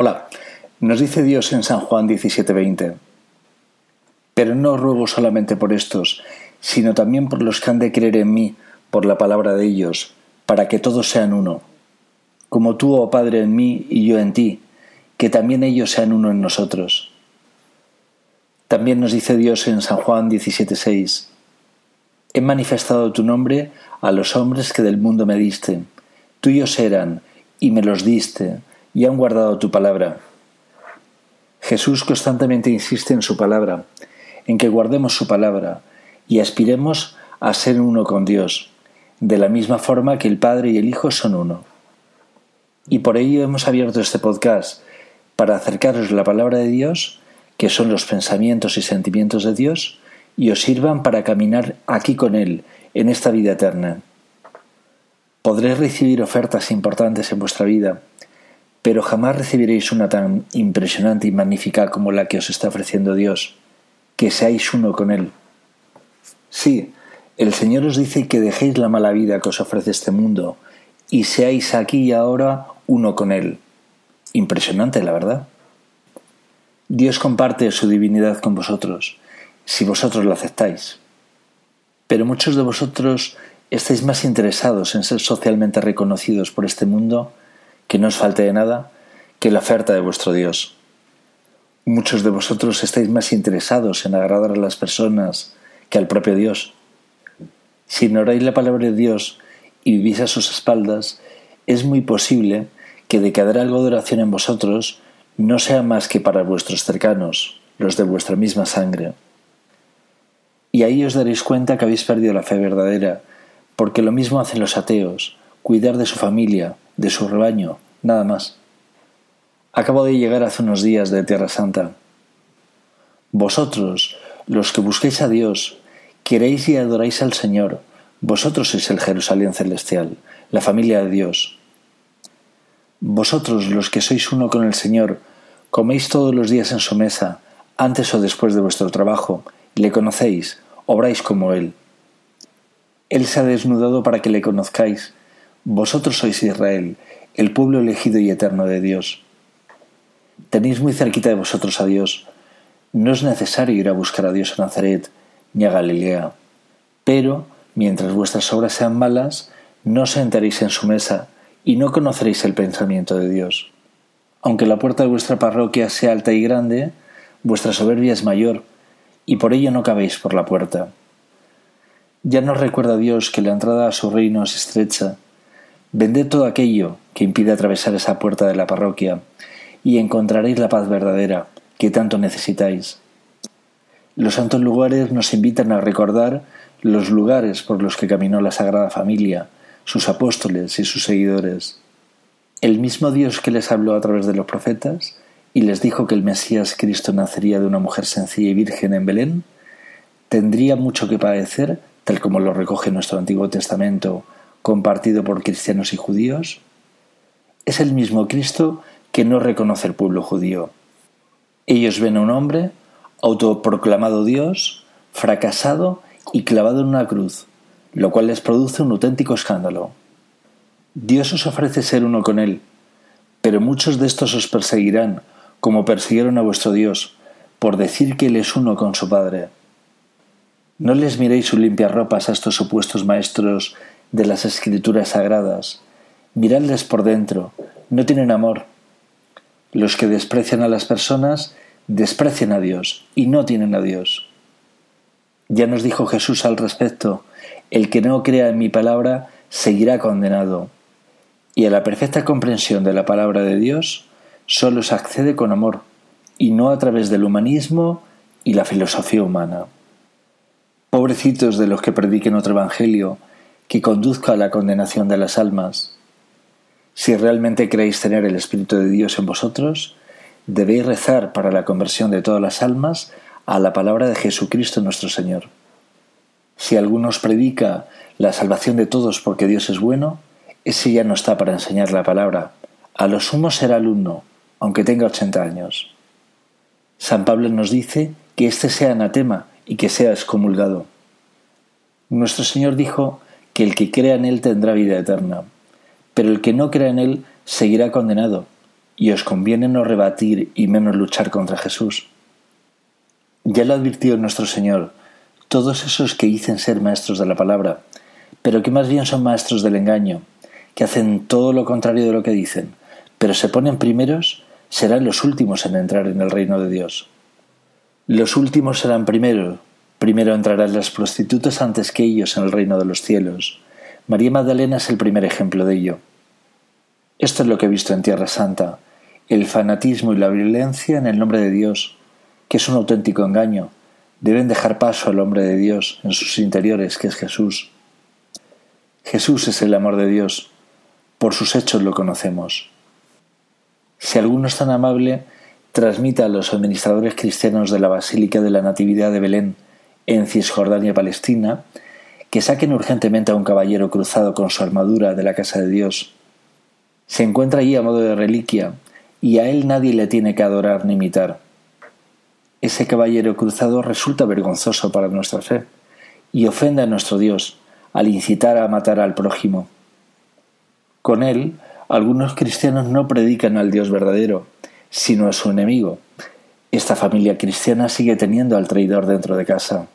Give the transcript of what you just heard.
Hola, nos dice Dios en San Juan 17:20, pero no ruego solamente por estos, sino también por los que han de creer en mí, por la palabra de ellos, para que todos sean uno, como tú, oh Padre, en mí y yo en ti, que también ellos sean uno en nosotros. También nos dice Dios en San Juan 17:6, He manifestado tu nombre a los hombres que del mundo me diste, tuyos eran, y me los diste, y han guardado tu palabra. Jesús constantemente insiste en su palabra, en que guardemos su palabra y aspiremos a ser uno con Dios, de la misma forma que el Padre y el Hijo son uno. Y por ello hemos abierto este podcast para acercaros la palabra de Dios, que son los pensamientos y sentimientos de Dios, y os sirvan para caminar aquí con Él, en esta vida eterna. Podréis recibir ofertas importantes en vuestra vida, pero jamás recibiréis una tan impresionante y magnífica como la que os está ofreciendo Dios, que seáis uno con Él. Sí, el Señor os dice que dejéis la mala vida que os ofrece este mundo y seáis aquí y ahora uno con Él. Impresionante, la verdad. Dios comparte su divinidad con vosotros, si vosotros lo aceptáis. Pero muchos de vosotros estáis más interesados en ser socialmente reconocidos por este mundo que no os falte de nada, que la oferta de vuestro Dios. Muchos de vosotros estáis más interesados en agradar a las personas que al propio Dios. Si ignoráis la palabra de Dios y vivís a sus espaldas, es muy posible que de quedar algo de oración en vosotros no sea más que para vuestros cercanos, los de vuestra misma sangre. Y ahí os daréis cuenta que habéis perdido la fe verdadera, porque lo mismo hacen los ateos, cuidar de su familia, de su rebaño, nada más. Acabo de llegar hace unos días de Tierra Santa. Vosotros, los que busquéis a Dios, queréis y adoráis al Señor, vosotros sois el Jerusalén celestial, la familia de Dios. Vosotros, los que sois uno con el Señor, coméis todos los días en su mesa, antes o después de vuestro trabajo, le conocéis, obráis como Él. Él se ha desnudado para que le conozcáis, vosotros sois Israel, el pueblo elegido y eterno de Dios. Tenéis muy cerquita de vosotros a Dios. No es necesario ir a buscar a Dios a Nazaret ni a Galilea. Pero, mientras vuestras obras sean malas, no sentaréis en su mesa y no conoceréis el pensamiento de Dios. Aunque la puerta de vuestra parroquia sea alta y grande, vuestra soberbia es mayor, y por ello no cabéis por la puerta. Ya nos recuerda Dios que la entrada a su reino es estrecha, Vended todo aquello que impide atravesar esa puerta de la parroquia y encontraréis la paz verdadera que tanto necesitáis. Los santos lugares nos invitan a recordar los lugares por los que caminó la Sagrada Familia, sus apóstoles y sus seguidores. El mismo Dios que les habló a través de los profetas y les dijo que el Mesías Cristo nacería de una mujer sencilla y virgen en Belén, tendría mucho que padecer, tal como lo recoge nuestro Antiguo Testamento compartido por cristianos y judíos, es el mismo Cristo que no reconoce el pueblo judío. Ellos ven a un hombre, autoproclamado Dios, fracasado y clavado en una cruz, lo cual les produce un auténtico escándalo. Dios os ofrece ser uno con Él, pero muchos de estos os perseguirán, como persiguieron a vuestro Dios, por decir que Él es uno con su Padre. No les miréis sus limpias ropas a estos supuestos maestros de las escrituras sagradas. Miradles por dentro, no tienen amor. Los que desprecian a las personas desprecian a Dios y no tienen a Dios. Ya nos dijo Jesús al respecto, el que no crea en mi palabra seguirá condenado. Y a la perfecta comprensión de la palabra de Dios solo se accede con amor y no a través del humanismo y la filosofía humana. Pobrecitos de los que prediquen otro evangelio que conduzca a la condenación de las almas. Si realmente creéis tener el Espíritu de Dios en vosotros, debéis rezar para la conversión de todas las almas a la palabra de Jesucristo nuestro Señor. Si alguno os predica la salvación de todos porque Dios es bueno, ese ya no está para enseñar la palabra. A lo sumo será alumno, aunque tenga ochenta años. San Pablo nos dice que éste sea anatema y que sea excomulgado. Nuestro Señor dijo que el que crea en Él tendrá vida eterna, pero el que no crea en Él seguirá condenado, y os conviene no rebatir y menos luchar contra Jesús. Ya lo advirtió nuestro Señor, todos esos que dicen ser maestros de la palabra, pero que más bien son maestros del engaño, que hacen todo lo contrario de lo que dicen, pero se ponen primeros, serán los últimos en entrar en el reino de Dios. Los últimos serán primero, primero entrarán las prostitutas antes que ellos en el reino de los cielos. María Magdalena es el primer ejemplo de ello. Esto es lo que he visto en Tierra Santa, el fanatismo y la violencia en el nombre de Dios, que es un auténtico engaño. Deben dejar paso al hombre de Dios en sus interiores, que es Jesús. Jesús es el amor de Dios, por sus hechos lo conocemos. Si alguno es tan amable, transmita a los administradores cristianos de la Basílica de la Natividad de Belén, en Cisjordania, Palestina, que saquen urgentemente a un caballero cruzado con su armadura de la casa de Dios. Se encuentra allí a modo de reliquia, y a él nadie le tiene que adorar ni imitar. Ese caballero cruzado resulta vergonzoso para nuestra fe, y ofende a nuestro Dios al incitar a matar al prójimo. Con él, algunos cristianos no predican al Dios verdadero, sino a su enemigo. Esta familia cristiana sigue teniendo al traidor dentro de casa.